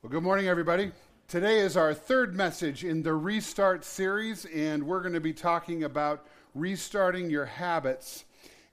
Well, good morning, everybody. Today is our third message in the Restart series, and we're going to be talking about restarting your habits.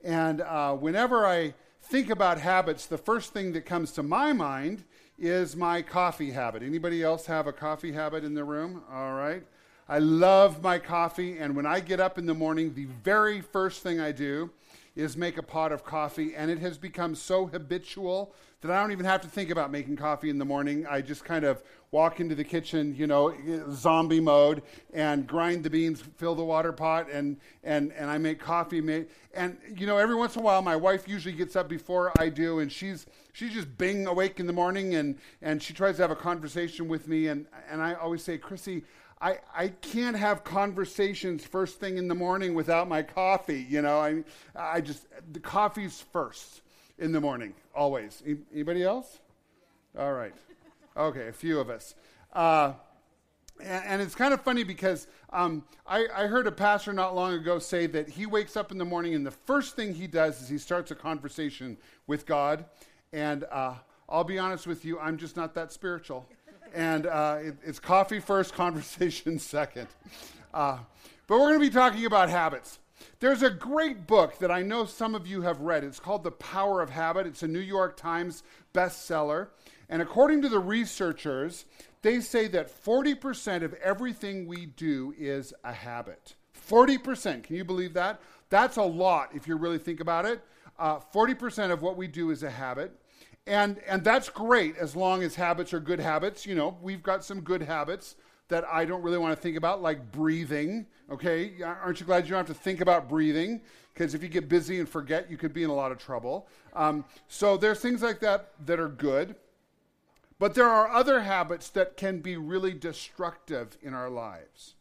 And uh, whenever I think about habits, the first thing that comes to my mind is my coffee habit. Anybody else have a coffee habit in the room? All right. I love my coffee, and when I get up in the morning, the very first thing I do is make a pot of coffee, and it has become so habitual that I don't even have to think about making coffee in the morning. I just kind of walk into the kitchen, you know, zombie mode, and grind the beans, fill the water pot, and and and I make coffee. And you know, every once in a while, my wife usually gets up before I do, and she's she's just bing awake in the morning, and and she tries to have a conversation with me, and and I always say, Chrissy. I, I can't have conversations first thing in the morning without my coffee. You know, I, I just, the coffee's first in the morning, always. Anybody else? All right. Okay, a few of us. Uh, and, and, it's kind of funny because um, I, I, heard a pastor not long ago say that he wakes up in the morning and the first thing he does is he starts a conversation with God. And uh, I'll be honest with you, I'm just not that spiritual. And uh, it, it's coffee first, conversation second. Uh, but we're going to be talking about habits. There's a great book that I know some of you have read. It's called The Power of Habit. It's a New York Times bestseller. And according to the researchers, they say that 40% of everything we do is a habit. 40%. Can you believe that? That's a lot if you really think about it. Uh, 40% of what we do is a habit. And, and that's great as long as habits are good habits. You know, we've got some good habits that I don't really want to think about, like breathing. Okay, aren't you glad you don't have to think about breathing? Because if you get busy and forget, you could be in a lot of trouble. Um, so there's things like that that are good. But there are other habits that can be really destructive in our lives.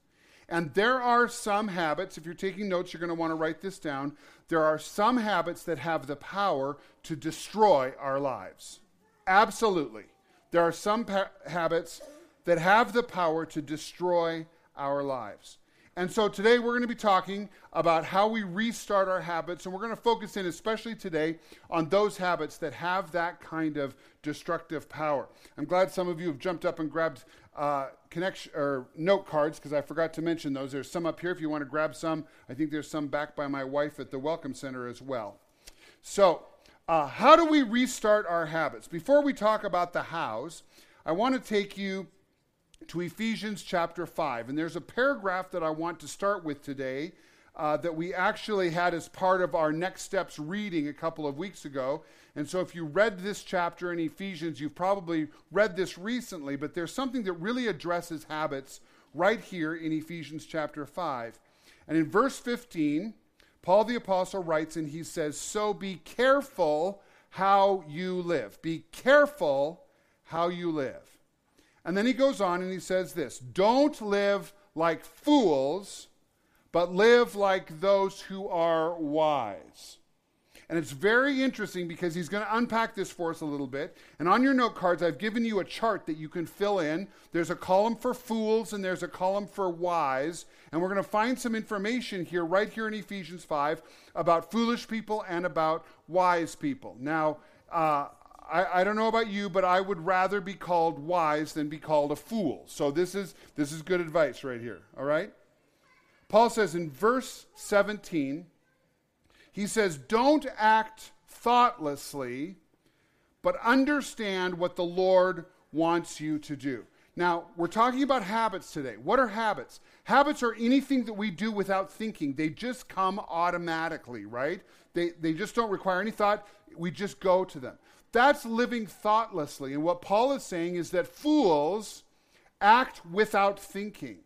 And there are some habits, if you're taking notes, you're going to want to write this down. There are some habits that have the power to destroy our lives. Absolutely. There are some pa- habits that have the power to destroy our lives. And so today we're going to be talking about how we restart our habits, and we're going to focus in, especially today, on those habits that have that kind of destructive power. I'm glad some of you have jumped up and grabbed uh, connection or note cards because I forgot to mention those. There's some up here if you want to grab some. I think there's some back by my wife at the Welcome Center as well. So, uh, how do we restart our habits? Before we talk about the hows, I want to take you to Ephesians chapter 5. And there's a paragraph that I want to start with today uh, that we actually had as part of our Next Steps reading a couple of weeks ago. And so, if you read this chapter in Ephesians, you've probably read this recently, but there's something that really addresses habits right here in Ephesians chapter 5. And in verse 15, Paul the Apostle writes, and he says, So be careful how you live. Be careful how you live. And then he goes on and he says this Don't live like fools, but live like those who are wise. And it's very interesting because he's going to unpack this for us a little bit. And on your note cards, I've given you a chart that you can fill in. There's a column for fools and there's a column for wise. And we're going to find some information here, right here in Ephesians 5, about foolish people and about wise people. Now, uh, I, I, don't know about you, but I would rather be called wise than be called a fool. So this is this is good advice right here. All right. Paul says in verse 17, he says, "Don't act thoughtlessly, but understand what the Lord wants you to do." Now, we're talking about habits today. What are habits? Habits are anything that we do without thinking. They just come automatically, right? They, they just don't require any thought. We just go to them. That's living thoughtlessly. And what Paul is saying is that fools act without thinking.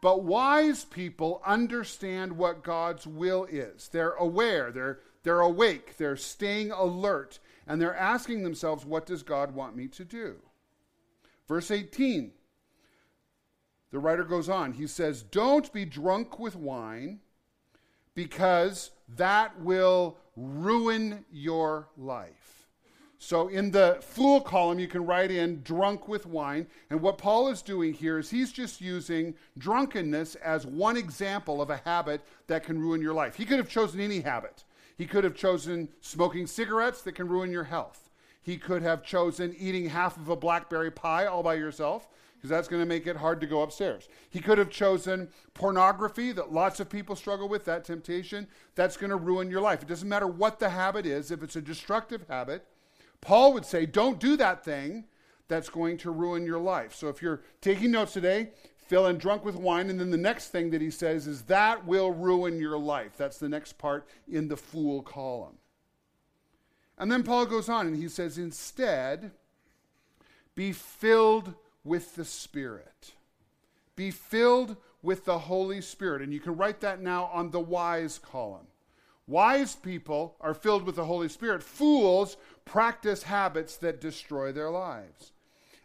But wise people understand what God's will is. They're aware, they're, they're awake, they're staying alert, and they're asking themselves, What does God want me to do? Verse 18, the writer goes on. He says, Don't be drunk with wine, because that will ruin your life. So in the fool column, you can write in drunk with wine. And what Paul is doing here is he's just using drunkenness as one example of a habit that can ruin your life. He could have chosen any habit. He could have chosen smoking cigarettes that can ruin your health. He could have chosen eating half of a blackberry pie all by yourself, because that's going to make it hard to go upstairs. He could have chosen pornography that lots of people struggle with, that temptation. That's going to ruin your life. It doesn't matter what the habit is, if it's a destructive habit, Paul would say, don't do that thing that's going to ruin your life. So if you're taking notes today, fill in drunk with wine. And then the next thing that he says is that will ruin your life. That's the next part in the fool column. And then Paul goes on and he says, instead, be filled with the Spirit. Be filled with the Holy Spirit. And you can write that now on the wise column. Wise people are filled with the Holy Spirit. Fools practice habits that destroy their lives.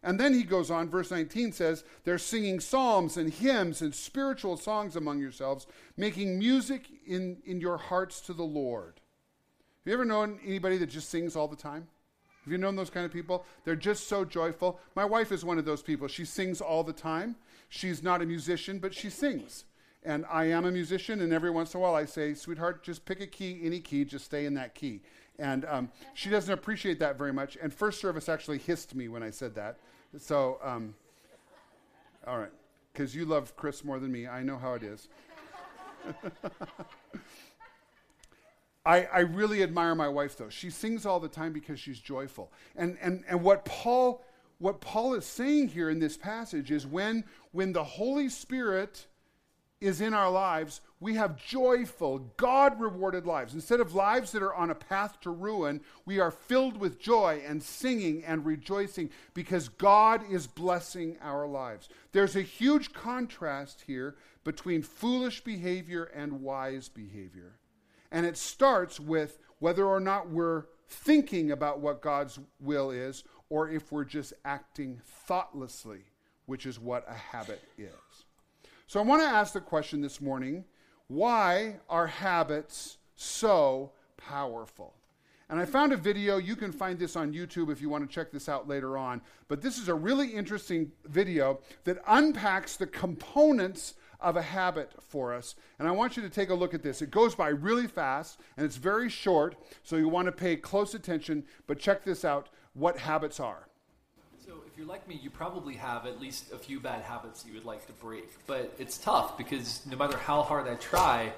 And then he goes on, verse 19 says, They're singing psalms and hymns and spiritual songs among yourselves, making music in, in your hearts to the Lord. Have you ever known anybody that just sings all the time? Have you known those kind of people? They're just so joyful. My wife is one of those people. She sings all the time. She's not a musician, but she sings. And I am a musician, and every once in a while I say, Sweetheart, just pick a key, any key, just stay in that key. And um, she doesn't appreciate that very much. And First Service actually hissed me when I said that. So, um, all right, because you love Chris more than me. I know how it is. I, I really admire my wife, though. She sings all the time because she's joyful. And, and, and what Paul what Paul is saying here in this passage is when, when the Holy Spirit is in our lives, we have joyful, God rewarded lives. Instead of lives that are on a path to ruin, we are filled with joy and singing and rejoicing because God is blessing our lives. There's a huge contrast here between foolish behavior and wise behavior. And it starts with whether or not we're thinking about what God's will is or if we're just acting thoughtlessly, which is what a habit is. So I want to ask the question this morning why are habits so powerful? And I found a video. You can find this on YouTube if you want to check this out later on. But this is a really interesting video that unpacks the components of a habit for us. And I want you to take a look at this. It goes by really fast and it's very short, so you want to pay close attention. But check this out what habits are if you're like me, you probably have at least a few bad habits you would like to break. But it's tough because no matter how hard I try,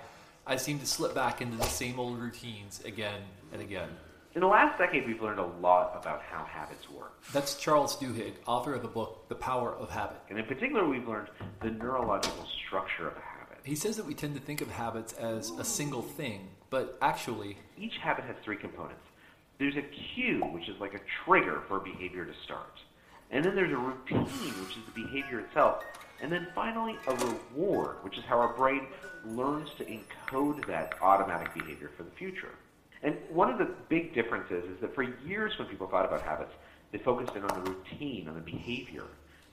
I seem to slip back into the same old routines again and again. In the last decade, we've learned a lot about how habits work. That's Charles Duhigg, author of the book The Power of Habit. And in particular, we've learned the neurological structure of a habit. He says that we tend to think of habits as a single thing, but actually, each habit has three components. There's a cue, which is like a trigger for a behavior to start. And then there's a routine, which is the behavior itself. And then finally, a reward, which is how our brain learns to encode that automatic behavior for the future. And one of the big differences is that for years when people thought about habits, they focused in on the routine, on the behavior.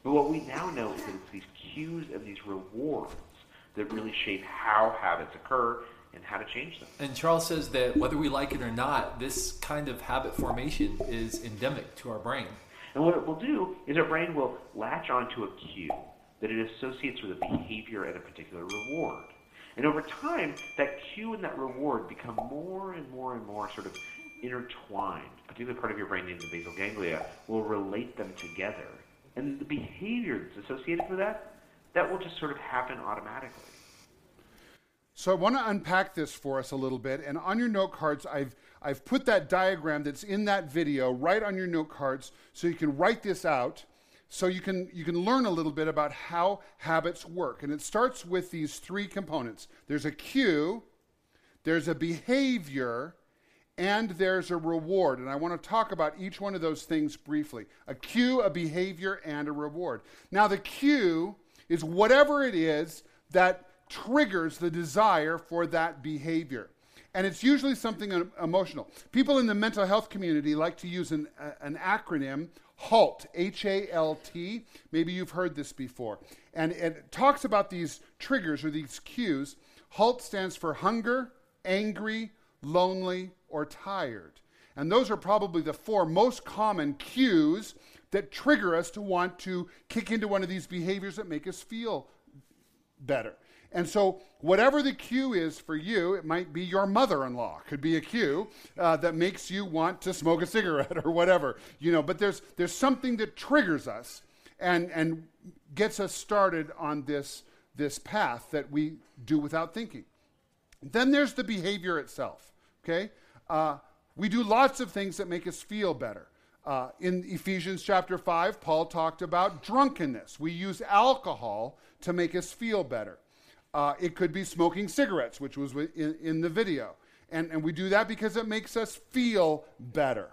But what we now know is that it's these cues and these rewards that really shape how habits occur and how to change them. And Charles says that whether we like it or not, this kind of habit formation is endemic to our brain. And what it will do is our brain will latch onto a cue that it associates with a behavior and a particular reward. And over time, that cue and that reward become more and more and more sort of intertwined. A particular part of your brain named the basal ganglia will relate them together. And the behavior that's associated with that, that will just sort of happen automatically. So I want to unpack this for us a little bit. And on your note cards, I've I've put that diagram that's in that video right on your note cards so you can write this out so you can you can learn a little bit about how habits work. And it starts with these three components. There's a cue, there's a behavior, and there's a reward. And I want to talk about each one of those things briefly. A cue, a behavior, and a reward. Now the cue is whatever it is that triggers the desire for that behavior and it's usually something emotional. People in the mental health community like to use an, an acronym, HALT, H A L T. Maybe you've heard this before. And it talks about these triggers or these cues. HALT stands for hunger, angry, lonely, or tired. And those are probably the four most common cues that trigger us to want to kick into one of these behaviors that make us feel better. And so, whatever the cue is for you, it might be your mother in law, could be a cue uh, that makes you want to smoke a cigarette or whatever, you know. But there's, there's something that triggers us and, and gets us started on this, this path that we do without thinking. Then there's the behavior itself, okay? Uh, we do lots of things that make us feel better. Uh, in Ephesians chapter 5, Paul talked about drunkenness. We use alcohol to make us feel better. Uh, it could be smoking cigarettes, which was in, in the video. And, and we do that because it makes us feel better.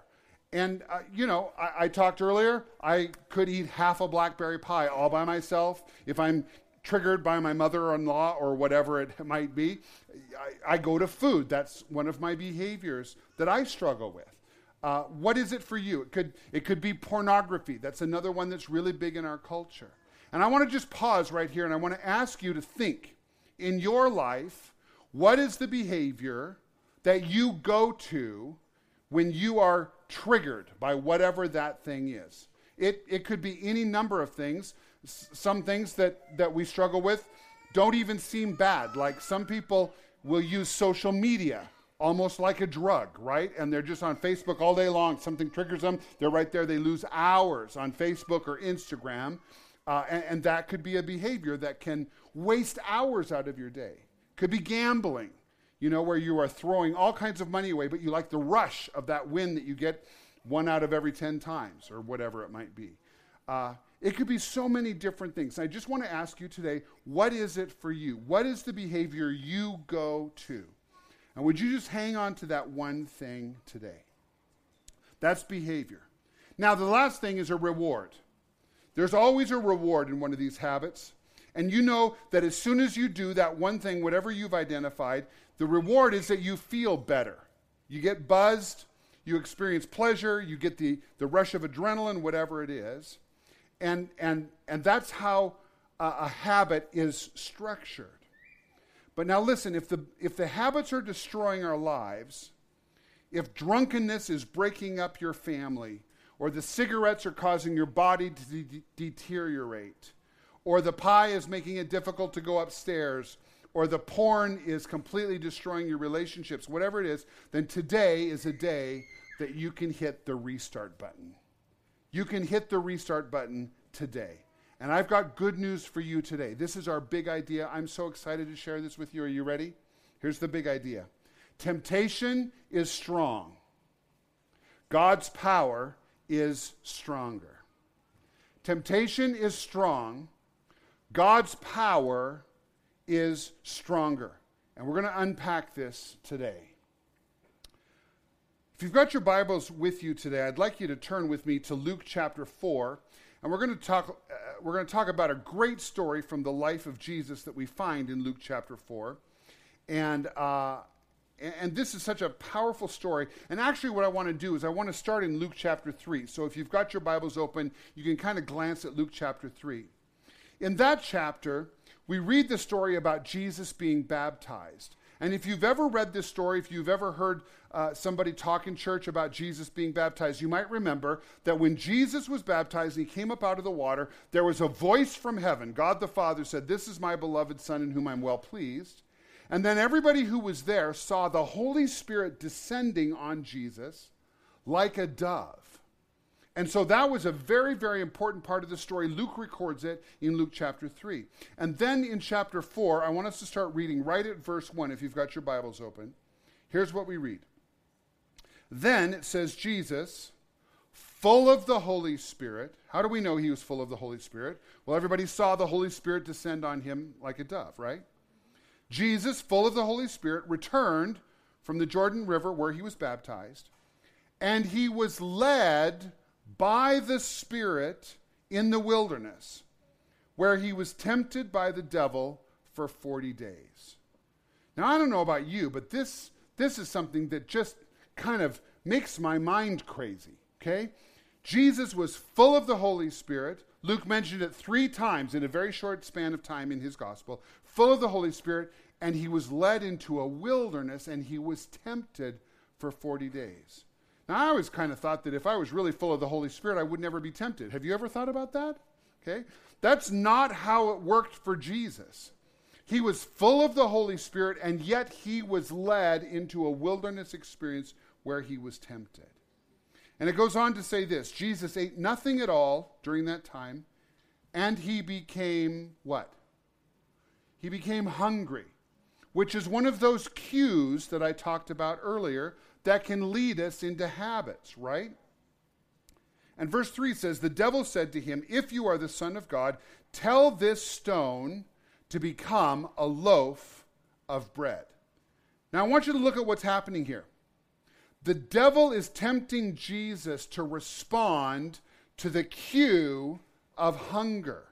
And, uh, you know, I, I, talked earlier, I could eat half a blackberry pie all by myself. If I'm triggered by my mother in law or whatever it might be, I, I, go to food. That's one of my behaviors that I struggle with. Uh, what is it for you? It could, it could be pornography. That's another one that's really big in our culture. And I want to just pause right here and I want to ask you to think in your life what is the behavior that you go to when you are triggered by whatever that thing is? It, it could be any number of things. S- some things that, that we struggle with don't even seem bad. Like some people will use social media almost like a drug, right? And they're just on Facebook all day long. Something triggers them. They're right there. They lose hours on Facebook or Instagram. Uh, and, and that could be a behavior that can waste hours out of your day. Could be gambling, you know, where you are throwing all kinds of money away, but you like the rush of that win that you get one out of every 10 times or whatever it might be. Uh, it could be so many different things. I just want to ask you today what is it for you? What is the behavior you go to? And would you just hang on to that one thing today? That's behavior. Now, the last thing is a reward. There's always a reward in one of these habits. And you know that as soon as you do that one thing, whatever you've identified, the reward is that you feel better. You get buzzed, you experience pleasure, you get the, the rush of adrenaline, whatever it is. And, and, and that's how a, a habit is structured. But now listen, if the, if the habits are destroying our lives, if drunkenness is breaking up your family, or the cigarettes are causing your body to de- deteriorate, or the pie is making it difficult to go upstairs, or the porn is completely destroying your relationships, whatever it is, then today is a day that you can hit the restart button. You can hit the restart button today. And I've got good news for you today. This is our big idea. I'm so excited to share this with you. Are you ready? Here's the big idea Temptation is strong, God's power is stronger. Temptation is strong, God's power is stronger. And we're going to unpack this today. If you've got your Bibles with you today, I'd like you to turn with me to Luke chapter 4. And we're going to talk, uh, we're going to talk about a great story from the life of Jesus that we find in Luke chapter 4. And, uh, and this is such a powerful story. And actually, what I want to do is I want to start in Luke chapter 3. So if you've got your Bibles open, you can kind of glance at Luke chapter 3. In that chapter, we read the story about Jesus being baptized. And if you've ever read this story, if you've ever heard uh, somebody talk in church about Jesus being baptized, you might remember that when Jesus was baptized and he came up out of the water, there was a voice from heaven. God the Father said, This is my beloved Son in whom I'm well pleased. And then everybody who was there saw the Holy Spirit descending on Jesus like a dove. And so that was a very, very important part of the story. Luke records it in Luke chapter 3. And then in chapter 4, I want us to start reading right at verse 1 if you've got your Bibles open. Here's what we read. Then it says, Jesus, full of the Holy Spirit. How do we know he was full of the Holy Spirit? Well, everybody saw the Holy Spirit descend on him like a dove, right? Jesus, full of the Holy Spirit, returned from the Jordan River where he was baptized, and he was led by the Spirit in the wilderness, where he was tempted by the devil for 40 days. Now, I don't know about you, but this, this is something that just kind of makes my mind crazy, okay? Jesus was full of the Holy Spirit. Luke mentioned it three times in a very short span of time in his gospel. Full of the Holy Spirit, and he was led into a wilderness and he was tempted for 40 days. Now, I always kind of thought that if I was really full of the Holy Spirit, I would never be tempted. Have you ever thought about that? Okay? That's not how it worked for Jesus. He was full of the Holy Spirit, and yet he was led into a wilderness experience where he was tempted. And it goes on to say this Jesus ate nothing at all during that time, and he became what? He became hungry, which is one of those cues that I talked about earlier that can lead us into habits, right? And verse 3 says, The devil said to him, If you are the Son of God, tell this stone to become a loaf of bread. Now, I want you to look at what's happening here. The devil is tempting Jesus to respond to the cue of hunger.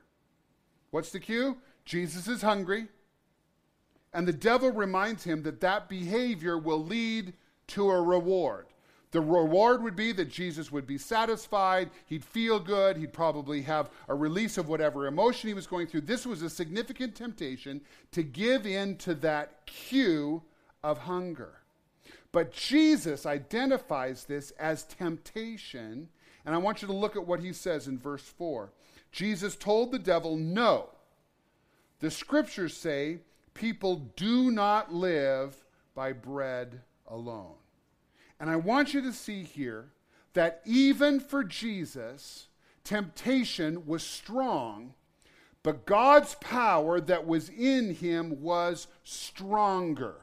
What's the cue? Jesus is hungry. And the devil reminds him that that behavior will lead to a reward. The reward would be that Jesus would be satisfied, he'd feel good, he'd probably have a release of whatever emotion he was going through. This was a significant temptation to give in to that cue of hunger. But Jesus identifies this as temptation, and I want you to look at what he says in verse 4. Jesus told the devil, No. The scriptures say people do not live by bread alone. And I want you to see here that even for Jesus, temptation was strong, but God's power that was in him was stronger.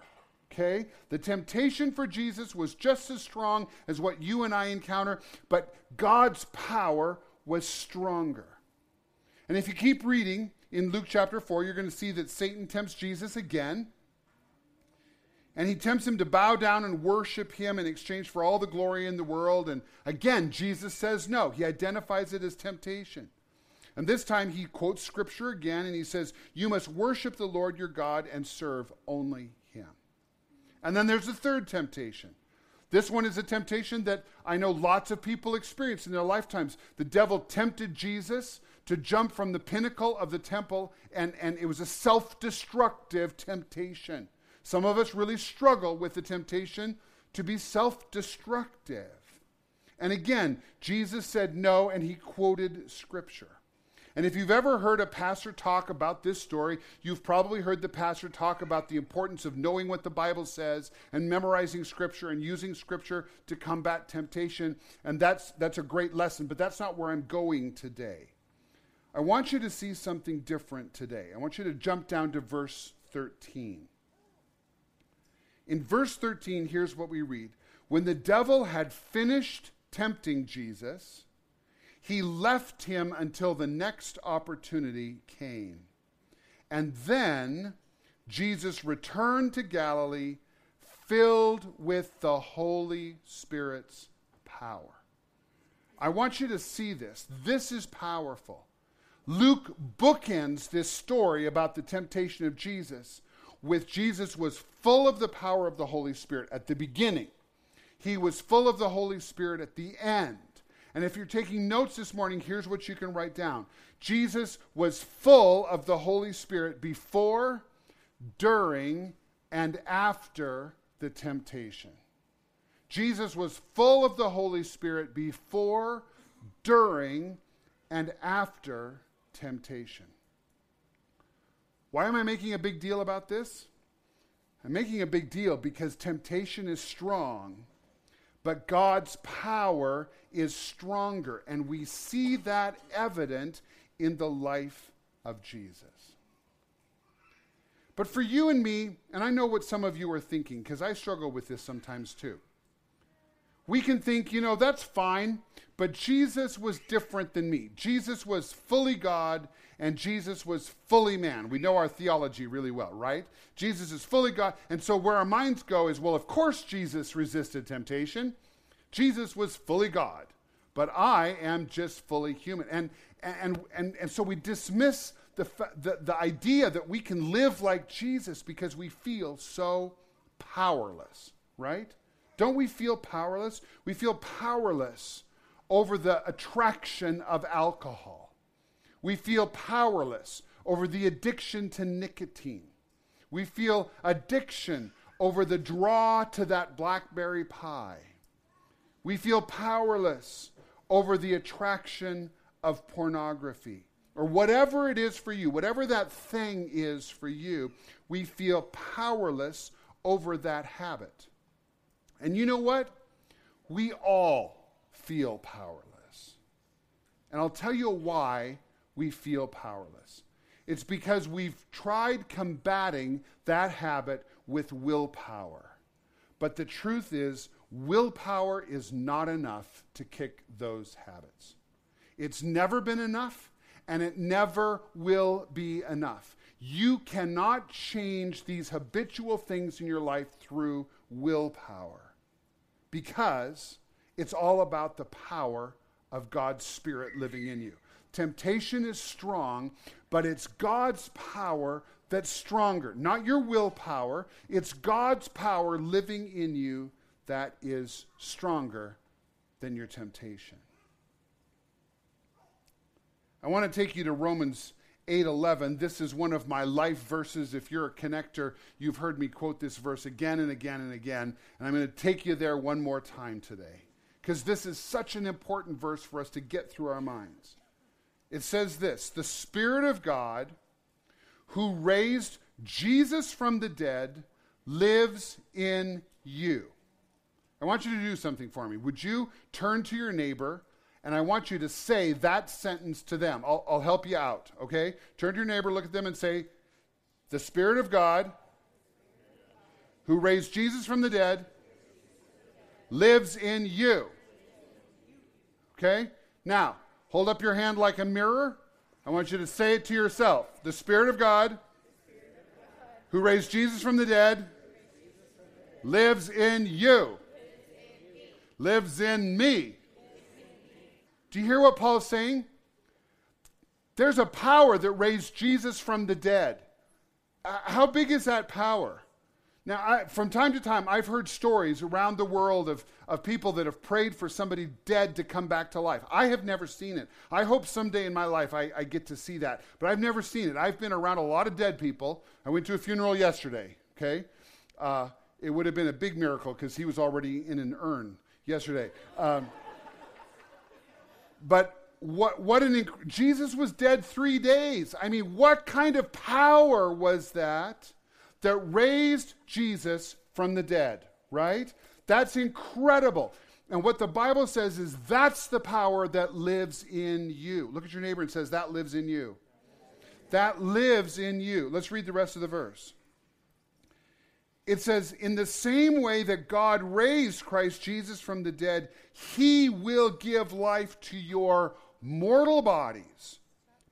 Okay? The temptation for Jesus was just as strong as what you and I encounter, but God's power was stronger. And if you keep reading in Luke chapter 4, you're going to see that Satan tempts Jesus again and he tempts him to bow down and worship him in exchange for all the glory in the world. And again, Jesus says no. He identifies it as temptation. And this time he quotes scripture again and he says, You must worship the Lord your God and serve only him. And then there's a third temptation. This one is a temptation that I know lots of people experience in their lifetimes. The devil tempted Jesus to jump from the pinnacle of the temple, and, and it was a self destructive temptation. Some of us really struggle with the temptation to be self destructive. And again, Jesus said no, and he quoted scripture. And if you've ever heard a pastor talk about this story, you've probably heard the pastor talk about the importance of knowing what the Bible says and memorizing scripture and using scripture to combat temptation. And that's, that's a great lesson, but that's not where I'm going today. I want you to see something different today. I want you to jump down to verse 13. In verse 13, here's what we read When the devil had finished tempting Jesus, he left him until the next opportunity came. And then Jesus returned to Galilee filled with the Holy Spirit's power. I want you to see this. This is powerful. Luke bookends this story about the temptation of Jesus with Jesus was full of the power of the Holy Spirit at the beginning. He was full of the Holy Spirit at the end. And if you're taking notes this morning, here's what you can write down Jesus was full of the Holy Spirit before, during, and after the temptation. Jesus was full of the Holy Spirit before, during, and after temptation. Why am I making a big deal about this? I'm making a big deal because temptation is strong, but God's power is stronger. And we see that evident in the life of Jesus. But for you and me, and I know what some of you are thinking, because I struggle with this sometimes too. We can think, you know, that's fine, but Jesus was different than me. Jesus was fully God and Jesus was fully man. We know our theology really well, right? Jesus is fully God. And so where our minds go is, well, of course Jesus resisted temptation. Jesus was fully God, but I am just fully human. And, and, and, and so we dismiss the, the, the idea that we can live like Jesus because we feel so powerless, right? Don't we feel powerless? We feel powerless over the attraction of alcohol we feel powerless over the addiction to nicotine. We feel addiction over the draw to that blackberry pie. We feel powerless over the attraction of pornography or whatever it is for you, whatever that thing is for you, we feel powerless over that habit. And you know what? We all feel powerless. And I'll tell you why we feel powerless. It's because we've tried combating that habit with willpower. But the truth is, willpower is not enough to kick those habits. It's never been enough, and it never will be enough. You cannot change these habitual things in your life through willpower because it's all about the power of God's Spirit living in you. Temptation is strong, but it's God's power that's stronger. Not your willpower, it's God's power living in you that is stronger than your temptation. I want to take you to Romans 8:11. This is one of my life verses. If you're a connector, you've heard me quote this verse again and again and again, and I'm going to take you there one more time today because this is such an important verse for us to get through our minds. It says this, "The Spirit of God who raised Jesus from the dead lives in you." I want you to do something for me. Would you turn to your neighbor and I want you to say that sentence to them. I'll, I'll help you out, okay? Turn to your neighbor, look at them, and say, The Spirit of God, who raised Jesus from the dead, lives in you. Okay? Now, hold up your hand like a mirror. I want you to say it to yourself. The Spirit of God, who raised Jesus from the dead, lives in you, lives in me. Do you hear what Paul's saying? There's a power that raised Jesus from the dead. Uh, how big is that power? Now, I, from time to time, I've heard stories around the world of, of people that have prayed for somebody dead to come back to life. I have never seen it. I hope someday in my life I, I get to see that, but I've never seen it. I've been around a lot of dead people. I went to a funeral yesterday, okay? Uh, it would have been a big miracle because he was already in an urn yesterday. Um, but what, what an inc- Jesus was dead three days. I mean, what kind of power was that that raised Jesus from the dead, right? That's incredible. And what the Bible says is that's the power that lives in you. Look at your neighbor and says, That lives in you. That lives in you. Let's read the rest of the verse. It says, In the same way that God raised Christ Jesus from the dead, he will give life to your mortal bodies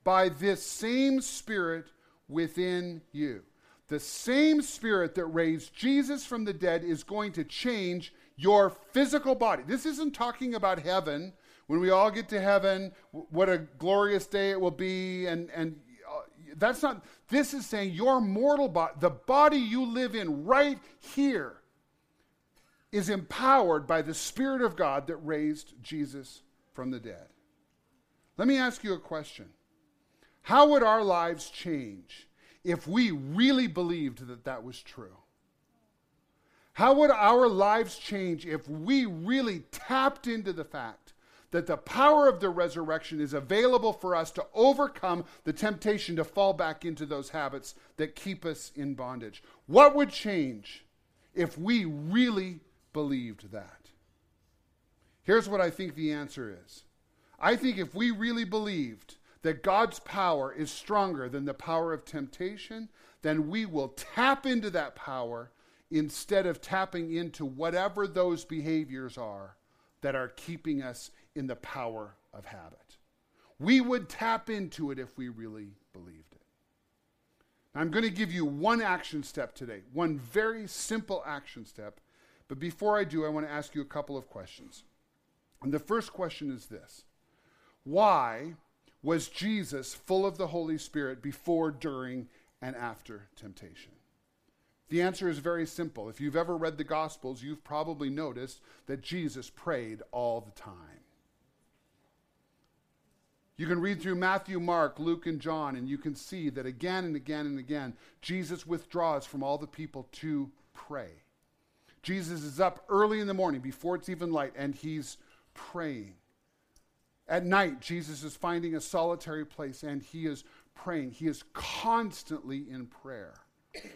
by this same Spirit within you. The same Spirit that raised Jesus from the dead is going to change your physical body. This isn't talking about heaven. When we all get to heaven, what a glorious day it will be, and, and uh, that's not, this is saying your mortal body, the body you live in right here, is empowered by the Spirit of God that raised Jesus from the dead. Let me ask you a question How would our lives change if we really believed that that was true? How would our lives change if we really tapped into the fact that the power of the resurrection is available for us to overcome the temptation to fall back into those habits that keep us in bondage. What would change if we really believed that? Here's what I think the answer is I think if we really believed that God's power is stronger than the power of temptation, then we will tap into that power instead of tapping into whatever those behaviors are that are keeping us in the power of habit. We would tap into it if we really believed it. I'm going to give you one action step today, one very simple action step. But before I do, I want to ask you a couple of questions. And the first question is this Why was Jesus full of the Holy Spirit before, during, and after temptation? The answer is very simple. If you've ever read the Gospels, you've probably noticed that Jesus prayed all the time. You can read through Matthew, Mark, Luke, and John, and you can see that again and again and again, Jesus withdraws from all the people to pray. Jesus is up early in the morning before it's even light, and he's praying. At night, Jesus is finding a solitary place and he is praying. He is constantly in prayer.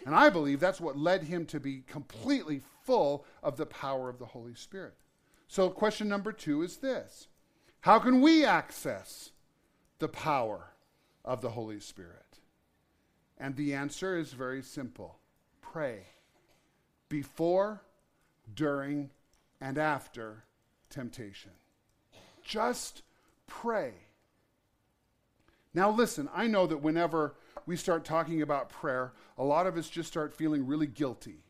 And I believe that's what led him to be completely full of the power of the Holy Spirit. So, question number two is this How can we access the power of the Holy Spirit? And the answer is very simple pray before, during, and after temptation. Just pray. Now, listen, I know that whenever we start talking about prayer, a lot of us just start feeling really guilty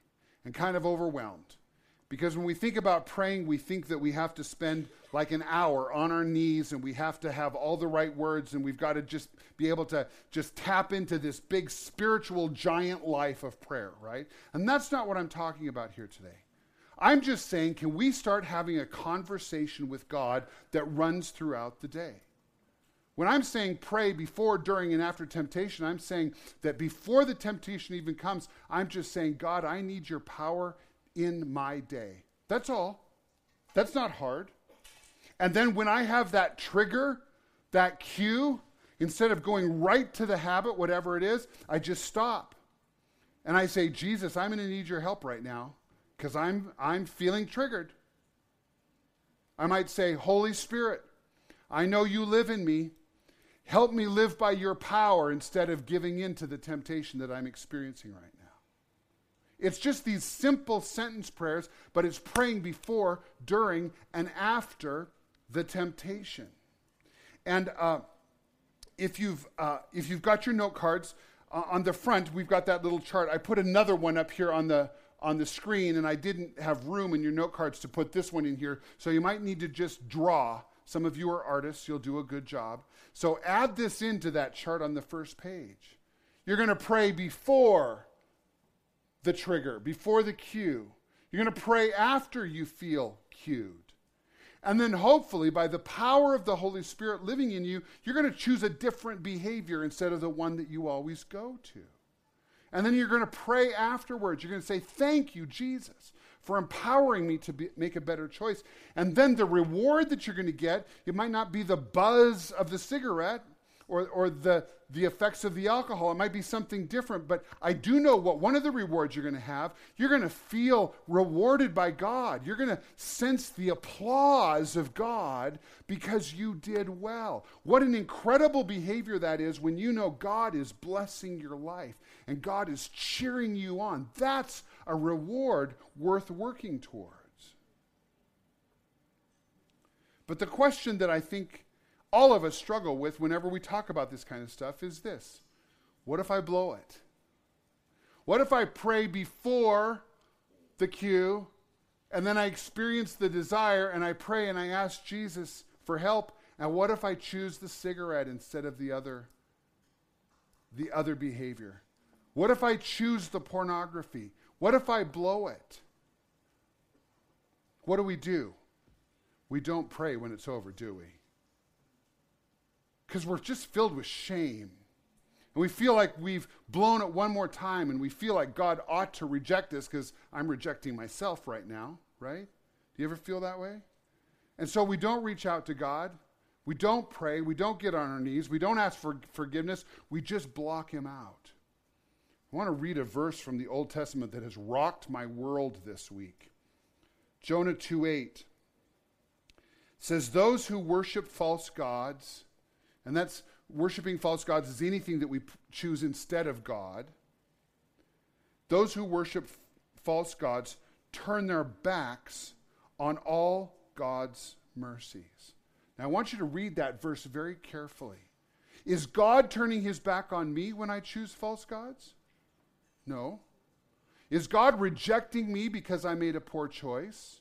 and kind of overwhelmed. Because when we think about praying, we think that we have to spend like an hour on our knees and we have to have all the right words and we've got to just be able to just tap into this big spiritual giant life of prayer, right? And that's not what I'm talking about here today. I'm just saying, can we start having a conversation with God that runs throughout the day? When I'm saying pray before, during, and after temptation, I'm saying that before the temptation even comes, I'm just saying, God, I need your power in my day. That's all. That's not hard. And then when I have that trigger, that cue, instead of going right to the habit, whatever it is, I just stop. And I say, Jesus, I'm going to need your help right now because I'm, I'm feeling triggered. I might say, Holy Spirit, I know you live in me. Help me live by your power instead of giving in to the temptation that I'm experiencing right now. It's just these simple sentence prayers, but it's praying before, during, and after the temptation. And uh, if, you've, uh, if you've got your note cards, uh, on the front, we've got that little chart. I put another one up here on the, on the screen, and I didn't have room in your note cards to put this one in here, so you might need to just draw some of you are artists, you'll do a good job. So add this into that chart on the first page. You're going to pray before the trigger, before the cue. You're going to pray after you feel cued. And then hopefully, by the power of the Holy Spirit living in you, you're going to choose a different behavior instead of the one that you always go to. And then you're going to pray afterwards. You're going to say, Thank you, Jesus, for empowering me to be, make a better choice. And then the reward that you're going to get, it might not be the buzz of the cigarette or, or the, the effects of the alcohol. It might be something different, but I do know what one of the rewards you're going to have. You're going to feel rewarded by God. You're going to sense the applause of God because you did well. What an incredible behavior that is when you know God is blessing your life and God is cheering you on. That's a reward worth working towards. But the question that I think all of us struggle with whenever we talk about this kind of stuff is this What if I blow it? What if I pray before the cue and then I experience the desire and I pray and I ask Jesus for help? And what if I choose the cigarette instead of the other the other behavior? What if I choose the pornography? What if I blow it? What do we do? We don't pray when it's over, do we? Because we're just filled with shame. And we feel like we've blown it one more time, and we feel like God ought to reject us because I'm rejecting myself right now, right? Do you ever feel that way? And so we don't reach out to God. We don't pray. We don't get on our knees. We don't ask for forgiveness. We just block Him out. I want to read a verse from the Old Testament that has rocked my world this week. Jonah 2 8 says, Those who worship false gods, and that's worshiping false gods is anything that we choose instead of God. Those who worship false gods turn their backs on all God's mercies. Now, I want you to read that verse very carefully. Is God turning his back on me when I choose false gods? No. Is God rejecting me because I made a poor choice?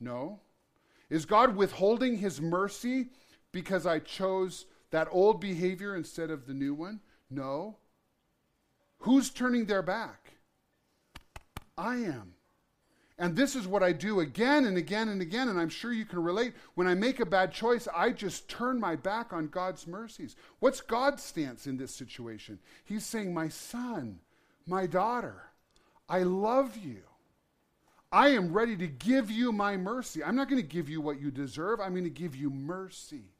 No. Is God withholding his mercy because I chose that old behavior instead of the new one? No. Who's turning their back? I am. And this is what I do again and again and again, and I'm sure you can relate. When I make a bad choice, I just turn my back on God's mercies. What's God's stance in this situation? He's saying, My son, my daughter, I love you. I am ready to give you my mercy. I'm not going to give you what you deserve, I'm going to give you mercy.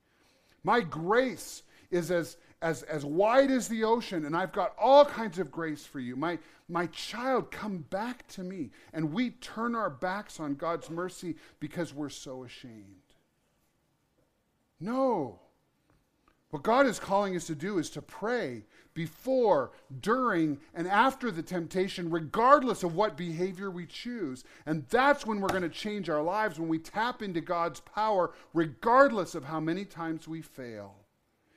My grace is as, as, as wide as the ocean, and I've got all kinds of grace for you. My, my child, come back to me. And we turn our backs on God's mercy because we're so ashamed. No. What God is calling us to do is to pray before, during, and after the temptation, regardless of what behavior we choose. And that's when we're going to change our lives, when we tap into God's power, regardless of how many times we fail.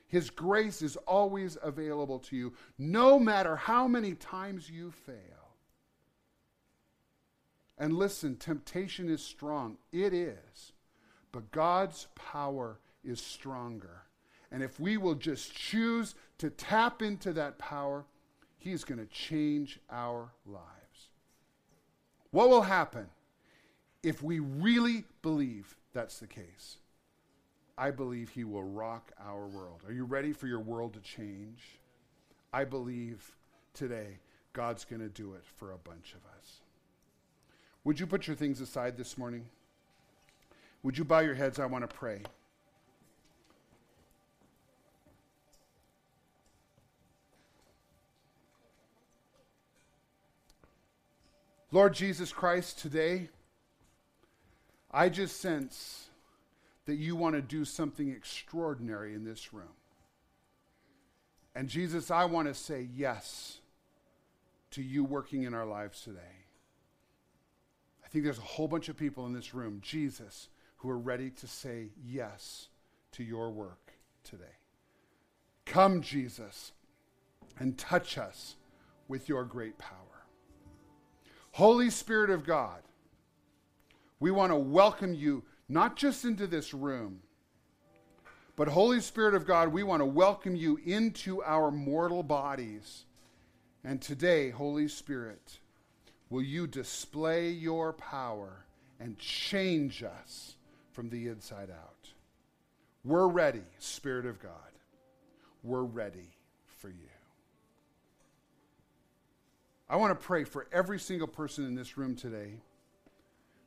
His grace is always available to you, no matter how many times you fail. And listen, temptation is strong. It is. But God's power is stronger. And if we will just choose to tap into that power, He's going to change our lives. What will happen if we really believe that's the case? I believe He will rock our world. Are you ready for your world to change? I believe today God's going to do it for a bunch of us. Would you put your things aside this morning? Would you bow your heads? I want to pray. Lord Jesus Christ, today, I just sense that you want to do something extraordinary in this room. And Jesus, I want to say yes to you working in our lives today. I think there's a whole bunch of people in this room, Jesus, who are ready to say yes to your work today. Come, Jesus, and touch us with your great power. Holy Spirit of God, we want to welcome you not just into this room, but Holy Spirit of God, we want to welcome you into our mortal bodies. And today, Holy Spirit, will you display your power and change us from the inside out? We're ready, Spirit of God. We're ready for you. I want to pray for every single person in this room today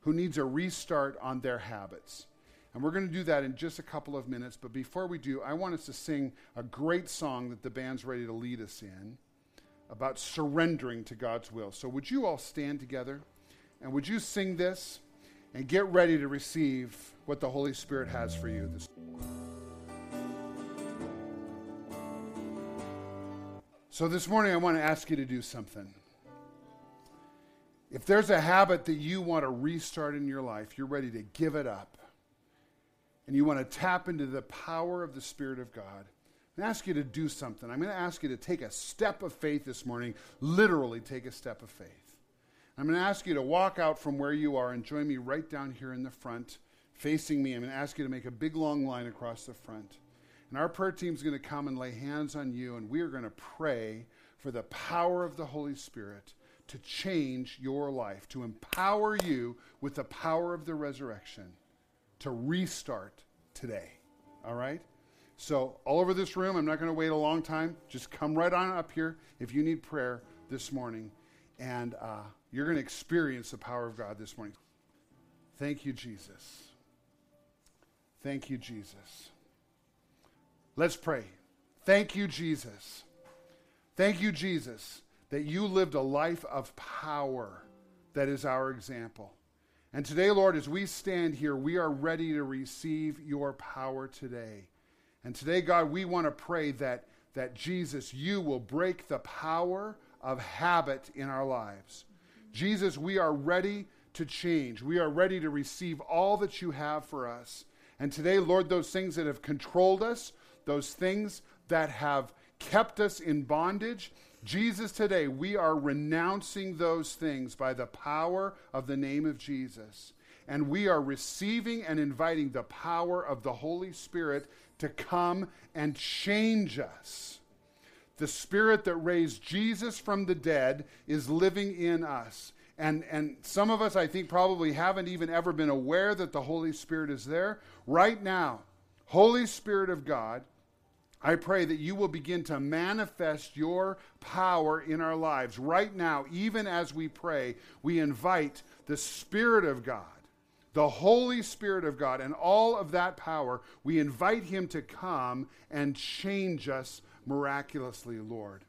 who needs a restart on their habits. And we're going to do that in just a couple of minutes. But before we do, I want us to sing a great song that the band's ready to lead us in about surrendering to God's will. So, would you all stand together and would you sing this and get ready to receive what the Holy Spirit has for you this morning? So, this morning, I want to ask you to do something. If there's a habit that you want to restart in your life, you're ready to give it up, and you want to tap into the power of the Spirit of God, I'm going to ask you to do something. I'm going to ask you to take a step of faith this morning, literally take a step of faith. I'm going to ask you to walk out from where you are and join me right down here in the front, facing me. I'm going to ask you to make a big long line across the front. And our prayer team is going to come and lay hands on you, and we are going to pray for the power of the Holy Spirit to change your life, to empower you with the power of the resurrection to restart today. All right? So, all over this room, I'm not going to wait a long time. Just come right on up here if you need prayer this morning. And uh, you're going to experience the power of God this morning. Thank you, Jesus. Thank you, Jesus. Let's pray. Thank you, Jesus. Thank you, Jesus that you lived a life of power that is our example. And today, Lord, as we stand here, we are ready to receive your power today. And today, God, we want to pray that, that Jesus, you will break the power of habit in our lives. Jesus, we are ready to change. We are ready to receive all that you have for us. And today, Lord, those things that have controlled us, those things that have kept us in bondage, Jesus, today, we are renouncing those things by the power of the name of Jesus. And we are receiving and inviting the power of the Holy Spirit to come and change us. The Spirit that raised Jesus from the dead is living in us. And, and some of us, I think, probably haven't even ever been aware that the Holy Spirit is there. Right now, Holy Spirit of God, I pray that you will begin to manifest your power in our lives. Right now, even as we pray, we invite the Spirit of God the Holy Spirit of God and all of that power, we invite Him to come and change us miraculously, Lord.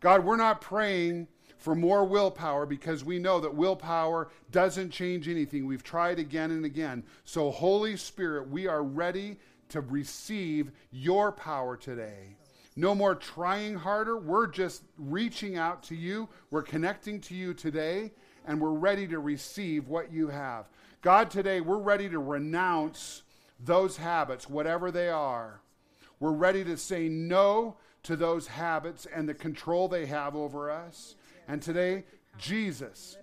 God, we're not praying for more willpower because we know that willpower doesn't change anything. We've tried again and again. So, Holy Spirit, we are ready to receive your power today. No more trying harder. We're just reaching out to you. We're connecting to you today, and we're ready to receive what you have. God, today we're ready to renounce those habits, whatever they are. We're ready to say no to those habits and the control they have over us. And today, Jesus,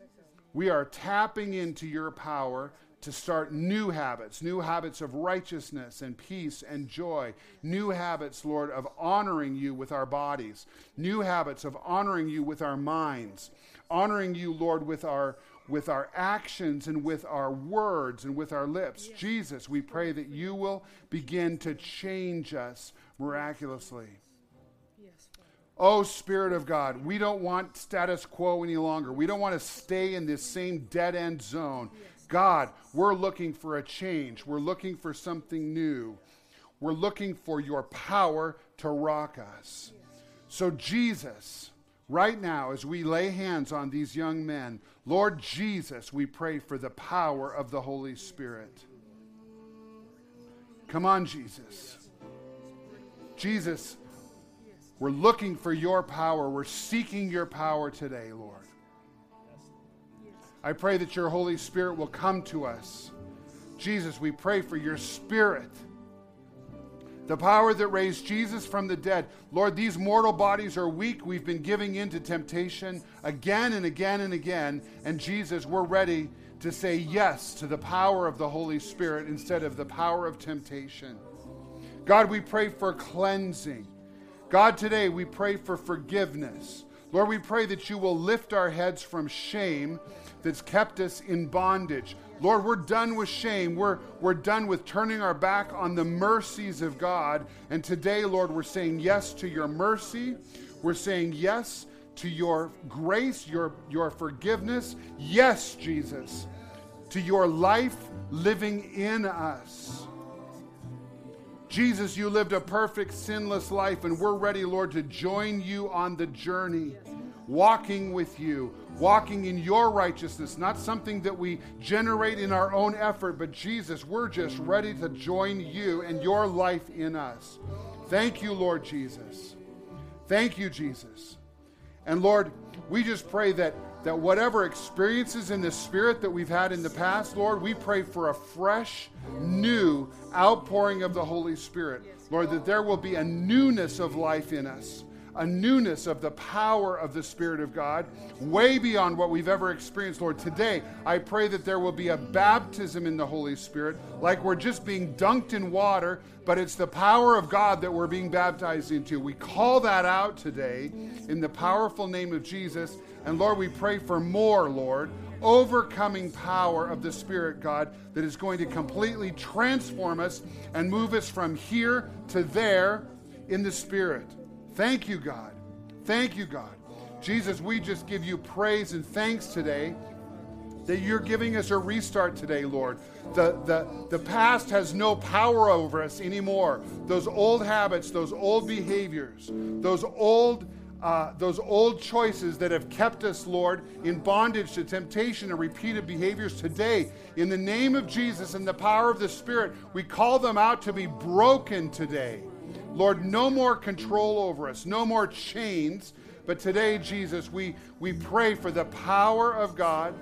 we are tapping into your power to start new habits, new habits of righteousness and peace and joy, new habits, Lord, of honoring you with our bodies, new habits of honoring you with our minds, honoring you, Lord, with our with our actions and with our words and with our lips. Jesus, we pray that you will begin to change us miraculously. Yes. Oh, Spirit of God, we don't want status quo any longer. We don't want to stay in this same dead end zone. God, we're looking for a change. We're looking for something new. We're looking for your power to rock us. So, Jesus, right now, as we lay hands on these young men, Lord Jesus, we pray for the power of the Holy Spirit. Come on, Jesus. Jesus, we're looking for your power. We're seeking your power today, Lord. I pray that your Holy Spirit will come to us. Jesus, we pray for your Spirit. The power that raised Jesus from the dead. Lord, these mortal bodies are weak. We've been giving in to temptation again and again and again. And Jesus, we're ready to say yes to the power of the Holy Spirit instead of the power of temptation. God, we pray for cleansing. God, today we pray for forgiveness. Lord, we pray that you will lift our heads from shame that's kept us in bondage. Lord, we're done with shame. We're, we're done with turning our back on the mercies of God. And today, Lord, we're saying yes to your mercy. We're saying yes to your grace, your, your forgiveness. Yes, Jesus, to your life living in us. Jesus, you lived a perfect, sinless life, and we're ready, Lord, to join you on the journey, walking with you, walking in your righteousness, not something that we generate in our own effort, but Jesus, we're just ready to join you and your life in us. Thank you, Lord Jesus. Thank you, Jesus. And Lord, we just pray that that whatever experiences in the Spirit that we've had in the past, Lord, we pray for a fresh, new outpouring of the Holy Spirit. Lord, that there will be a newness of life in us, a newness of the power of the Spirit of God, way beyond what we've ever experienced, Lord. Today, I pray that there will be a baptism in the Holy Spirit, like we're just being dunked in water, but it's the power of God that we're being baptized into. We call that out today in the powerful name of Jesus. And Lord, we pray for more, Lord, overcoming power of the Spirit, God, that is going to completely transform us and move us from here to there in the Spirit. Thank you, God. Thank you, God. Jesus, we just give you praise and thanks today that you're giving us a restart today, Lord. The, the, the past has no power over us anymore. Those old habits, those old behaviors, those old uh, those old choices that have kept us, Lord, in bondage to temptation and repeated behaviors today. In the name of Jesus and the power of the Spirit, we call them out to be broken today. Lord, no more control over us, no more chains. But today, Jesus, we, we pray for the power of God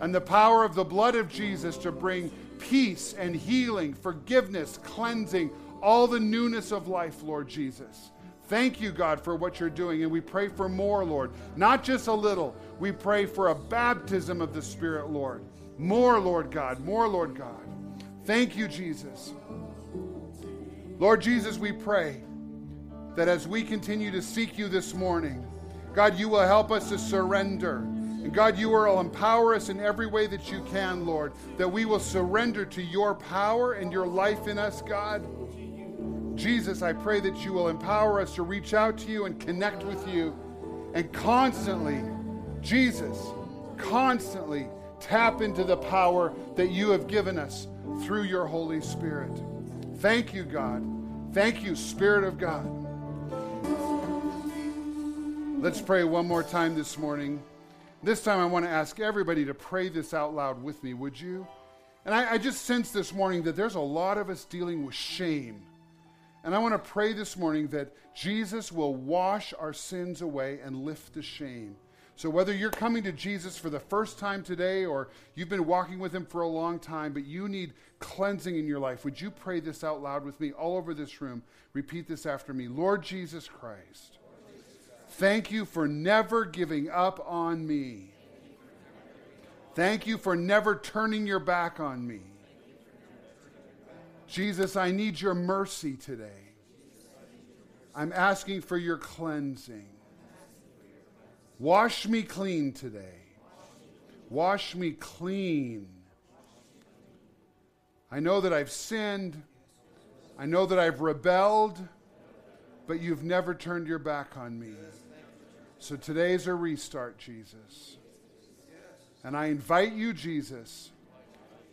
and the power of the blood of Jesus to bring peace and healing, forgiveness, cleansing, all the newness of life, Lord Jesus. Thank you, God, for what you're doing. And we pray for more, Lord. Not just a little. We pray for a baptism of the Spirit, Lord. More, Lord God. More, Lord God. Thank you, Jesus. Lord Jesus, we pray that as we continue to seek you this morning, God, you will help us to surrender. And God, you will empower us in every way that you can, Lord, that we will surrender to your power and your life in us, God. Jesus, I pray that you will empower us to reach out to you and connect with you and constantly, Jesus, constantly tap into the power that you have given us through your Holy Spirit. Thank you, God. Thank you, Spirit of God. Let's pray one more time this morning. This time, I want to ask everybody to pray this out loud with me, would you? And I, I, just sense this morning that there's a lot of us dealing with shame. And I want to pray this morning that Jesus will wash our sins away and lift the shame. So, whether you're coming to Jesus for the first time today or you've been walking with him for a long time, but you need cleansing in your life, would you pray this out loud with me all over this room? Repeat this after me Lord Jesus Christ, thank you for never giving up on me. Thank you for never turning your back on me. Jesus, I need your mercy today. I'm asking for your cleansing. Wash me clean today. Wash me clean. I know that I've sinned. I know that I've rebelled, but you've never turned your back on me. So today's a restart, Jesus. And I invite you, Jesus,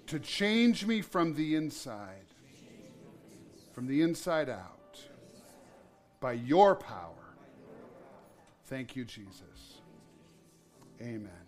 to change me from the inside, from the inside out, by your power. Thank you, Jesus. Amen.